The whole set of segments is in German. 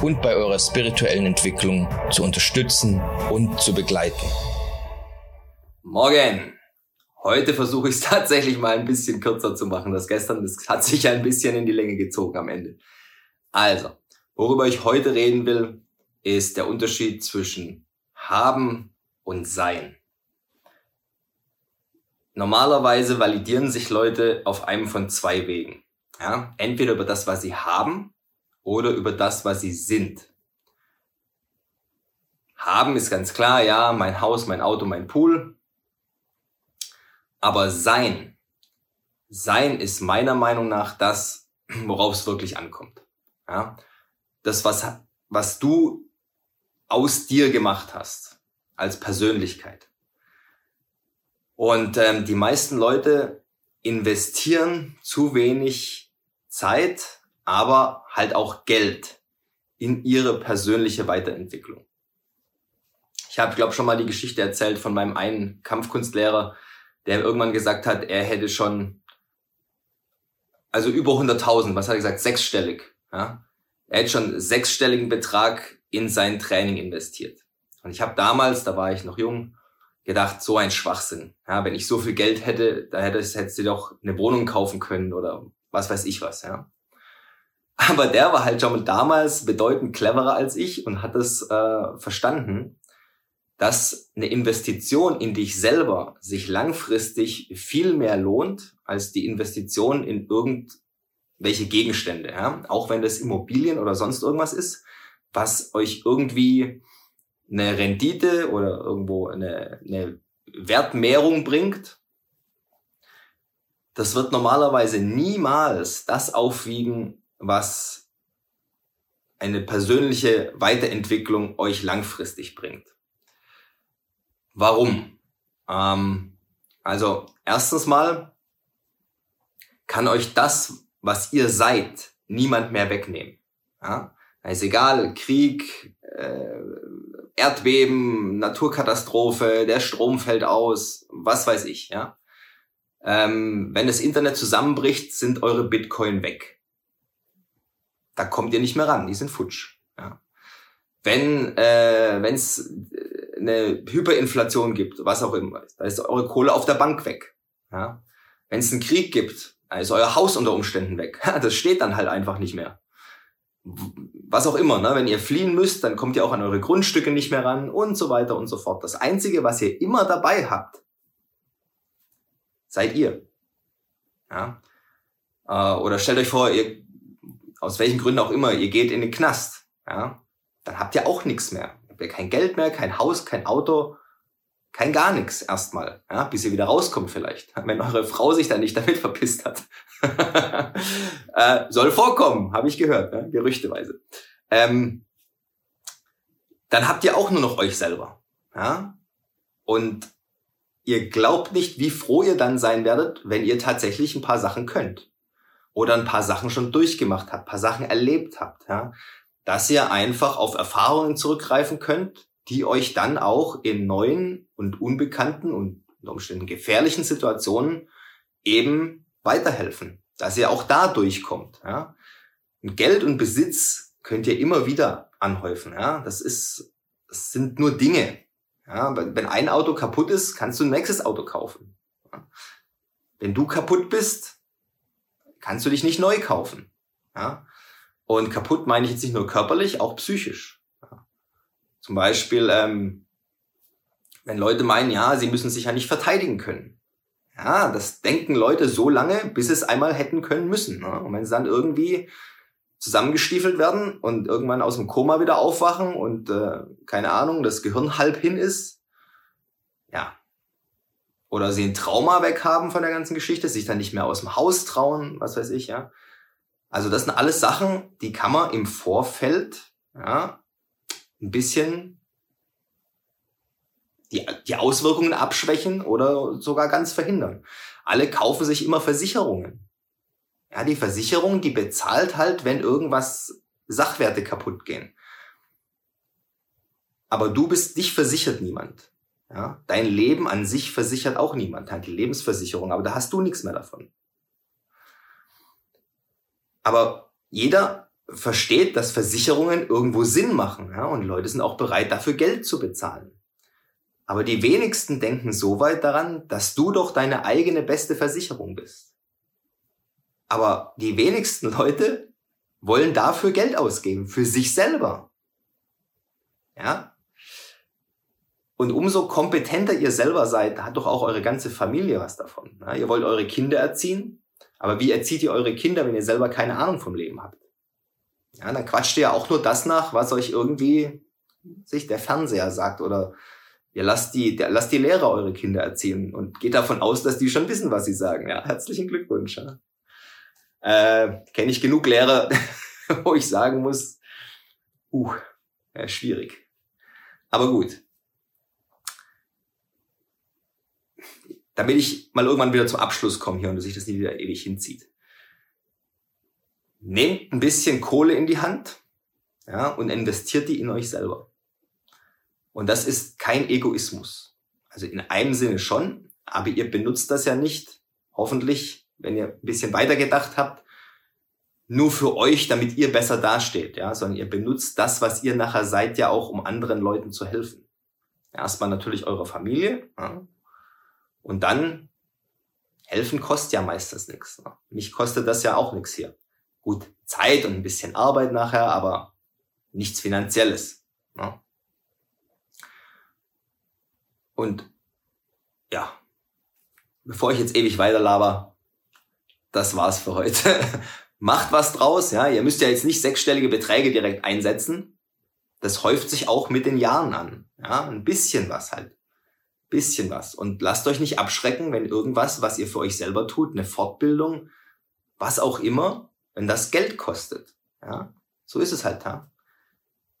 und bei eurer spirituellen Entwicklung zu unterstützen und zu begleiten. Morgen! Heute versuche ich es tatsächlich mal ein bisschen kürzer zu machen. Das gestern, das hat sich ein bisschen in die Länge gezogen am Ende. Also, worüber ich heute reden will, ist der Unterschied zwischen haben und sein. Normalerweise validieren sich Leute auf einem von zwei Wegen. Ja? Entweder über das, was sie haben oder über das, was sie sind. Haben ist ganz klar, ja, mein Haus, mein Auto, mein Pool. Aber sein, sein ist meiner Meinung nach das, worauf es wirklich ankommt. Ja? Das, was, was du aus dir gemacht hast, als Persönlichkeit. Und ähm, die meisten Leute investieren zu wenig Zeit aber halt auch Geld in ihre persönliche Weiterentwicklung. Ich habe, glaube schon mal die Geschichte erzählt von meinem einen Kampfkunstlehrer, der irgendwann gesagt hat, er hätte schon, also über 100.000, was hat er gesagt, sechsstellig. Ja? Er hätte schon sechsstelligen Betrag in sein Training investiert. Und ich habe damals, da war ich noch jung, gedacht, so ein Schwachsinn. Ja, wenn ich so viel Geld hätte, da hätte, hättest du doch eine Wohnung kaufen können oder was weiß ich was. Ja. Aber der war halt schon damals bedeutend cleverer als ich und hat es äh, verstanden, dass eine Investition in dich selber sich langfristig viel mehr lohnt als die Investition in irgendwelche Gegenstände. Ja? Auch wenn das Immobilien oder sonst irgendwas ist, was euch irgendwie eine Rendite oder irgendwo eine, eine Wertmehrung bringt, das wird normalerweise niemals das aufwiegen, was eine persönliche Weiterentwicklung euch langfristig bringt. Warum? Ähm, also erstens mal kann euch das, was ihr seid, niemand mehr wegnehmen. Ja? ist egal, Krieg, äh, Erdbeben, Naturkatastrophe, der Strom fällt aus, was weiß ich. Ja? Ähm, wenn das Internet zusammenbricht, sind eure Bitcoin weg da kommt ihr nicht mehr ran, die sind futsch. Ja. Wenn äh, es eine Hyperinflation gibt, was auch immer, da ist eure Kohle auf der Bank weg. Ja. Wenn es einen Krieg gibt, da ist euer Haus unter Umständen weg. das steht dann halt einfach nicht mehr. Was auch immer, ne? wenn ihr fliehen müsst, dann kommt ihr auch an eure Grundstücke nicht mehr ran und so weiter und so fort. Das Einzige, was ihr immer dabei habt, seid ihr. Ja? Äh, oder stellt euch vor, ihr aus welchen Gründen auch immer, ihr geht in den Knast, ja, dann habt ihr auch nichts mehr. Habt ihr kein Geld mehr, kein Haus, kein Auto, kein gar nichts erstmal, ja, bis ihr wieder rauskommt vielleicht, wenn eure Frau sich dann nicht damit verpisst hat. äh, soll vorkommen, habe ich gehört, ja, gerüchteweise. Ähm, dann habt ihr auch nur noch euch selber, ja, und ihr glaubt nicht, wie froh ihr dann sein werdet, wenn ihr tatsächlich ein paar Sachen könnt oder ein paar Sachen schon durchgemacht habt, paar Sachen erlebt habt, ja, dass ihr einfach auf Erfahrungen zurückgreifen könnt, die euch dann auch in neuen und unbekannten und unter Umständen gefährlichen Situationen eben weiterhelfen, dass ihr auch da durchkommt. Ja. Und Geld und Besitz könnt ihr immer wieder anhäufen. Ja. Das ist, das sind nur Dinge. Ja. Wenn ein Auto kaputt ist, kannst du ein nächstes Auto kaufen. Ja. Wenn du kaputt bist, kannst du dich nicht neu kaufen. Ja? Und kaputt meine ich jetzt nicht nur körperlich, auch psychisch. Ja? Zum Beispiel, ähm, wenn Leute meinen, ja, sie müssen sich ja nicht verteidigen können. Ja, das denken Leute so lange, bis es einmal hätten können müssen. Ne? Und wenn sie dann irgendwie zusammengestiefelt werden und irgendwann aus dem Koma wieder aufwachen und äh, keine Ahnung, das Gehirn halb hin ist, ja, oder sie ein Trauma weghaben von der ganzen Geschichte, sich dann nicht mehr aus dem Haus trauen, was weiß ich, ja. Also das sind alles Sachen, die kann man im Vorfeld, ja, ein bisschen die, die Auswirkungen abschwächen oder sogar ganz verhindern. Alle kaufen sich immer Versicherungen. Ja, die Versicherung, die bezahlt halt, wenn irgendwas Sachwerte kaputt gehen. Aber du bist, dich versichert niemand. Ja, dein Leben an sich versichert auch niemand, halt die Lebensversicherung, aber da hast du nichts mehr davon. Aber jeder versteht, dass Versicherungen irgendwo Sinn machen, ja, und Leute sind auch bereit, dafür Geld zu bezahlen. Aber die wenigsten denken so weit daran, dass du doch deine eigene beste Versicherung bist. Aber die wenigsten Leute wollen dafür Geld ausgeben, für sich selber. Ja? Und umso kompetenter ihr selber seid, hat doch auch eure ganze Familie was davon. Ja? Ihr wollt eure Kinder erziehen, aber wie erzieht ihr eure Kinder, wenn ihr selber keine Ahnung vom Leben habt? Ja, dann quatscht ihr ja auch nur das nach, was euch irgendwie sich der Fernseher sagt oder Ihr lasst die, der, lasst die Lehrer eure Kinder erziehen und geht davon aus, dass die schon wissen, was sie sagen. Ja, herzlichen Glückwunsch. Ja. Äh, Kenne ich genug Lehrer, wo ich sagen muss, uh, ja, schwierig. Aber gut. Damit ich mal irgendwann wieder zum Abschluss komme hier und sich das nie wieder ewig hinzieht. Nehmt ein bisschen Kohle in die Hand ja, und investiert die in euch selber. Und das ist kein Egoismus. Also in einem Sinne schon, aber ihr benutzt das ja nicht, hoffentlich, wenn ihr ein bisschen weitergedacht habt, nur für euch, damit ihr besser dasteht, ja, sondern ihr benutzt das, was ihr nachher seid, ja auch, um anderen Leuten zu helfen. Erstmal natürlich eure Familie, ja, und dann helfen kostet ja meistens nichts. Ne? Mich kostet das ja auch nichts hier. Gut, Zeit und ein bisschen Arbeit nachher, aber nichts Finanzielles. Ne? Und ja, bevor ich jetzt ewig weiterlaber, das war's für heute. Macht was draus, ja. Ihr müsst ja jetzt nicht sechsstellige Beträge direkt einsetzen. Das häuft sich auch mit den Jahren an. Ja, ein bisschen was halt. Bisschen was. Und lasst euch nicht abschrecken, wenn irgendwas, was ihr für euch selber tut, eine Fortbildung, was auch immer, wenn das Geld kostet. Ja, so ist es halt, ja.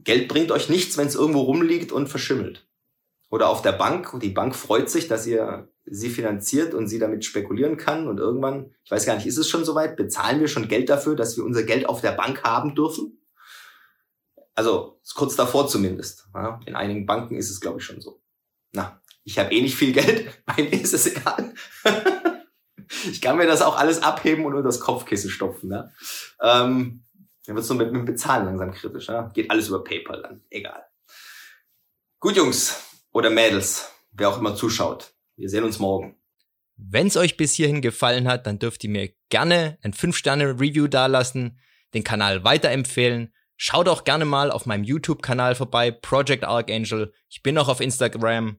Geld bringt euch nichts, wenn es irgendwo rumliegt und verschimmelt oder auf der Bank die Bank freut sich, dass ihr sie finanziert und sie damit spekulieren kann und irgendwann, ich weiß gar nicht, ist es schon soweit, bezahlen wir schon Geld dafür, dass wir unser Geld auf der Bank haben dürfen? Also kurz davor zumindest. Ja, in einigen Banken ist es, glaube ich, schon so. Na, ich habe eh nicht viel Geld, mir ist es egal. ich kann mir das auch alles abheben und nur das Kopfkissen stopfen. Ne? Ähm, dann wird es nur mit, dem Bezahlen langsam kritisch. Ja? Geht alles über PayPal dann, egal. Gut, Jungs, oder Mädels, wer auch immer zuschaut. Wir sehen uns morgen. Wenn es euch bis hierhin gefallen hat, dann dürft ihr mir gerne ein 5-Sterne-Review dalassen, den Kanal weiterempfehlen. Schaut auch gerne mal auf meinem YouTube-Kanal vorbei, Project Archangel. Ich bin auch auf Instagram,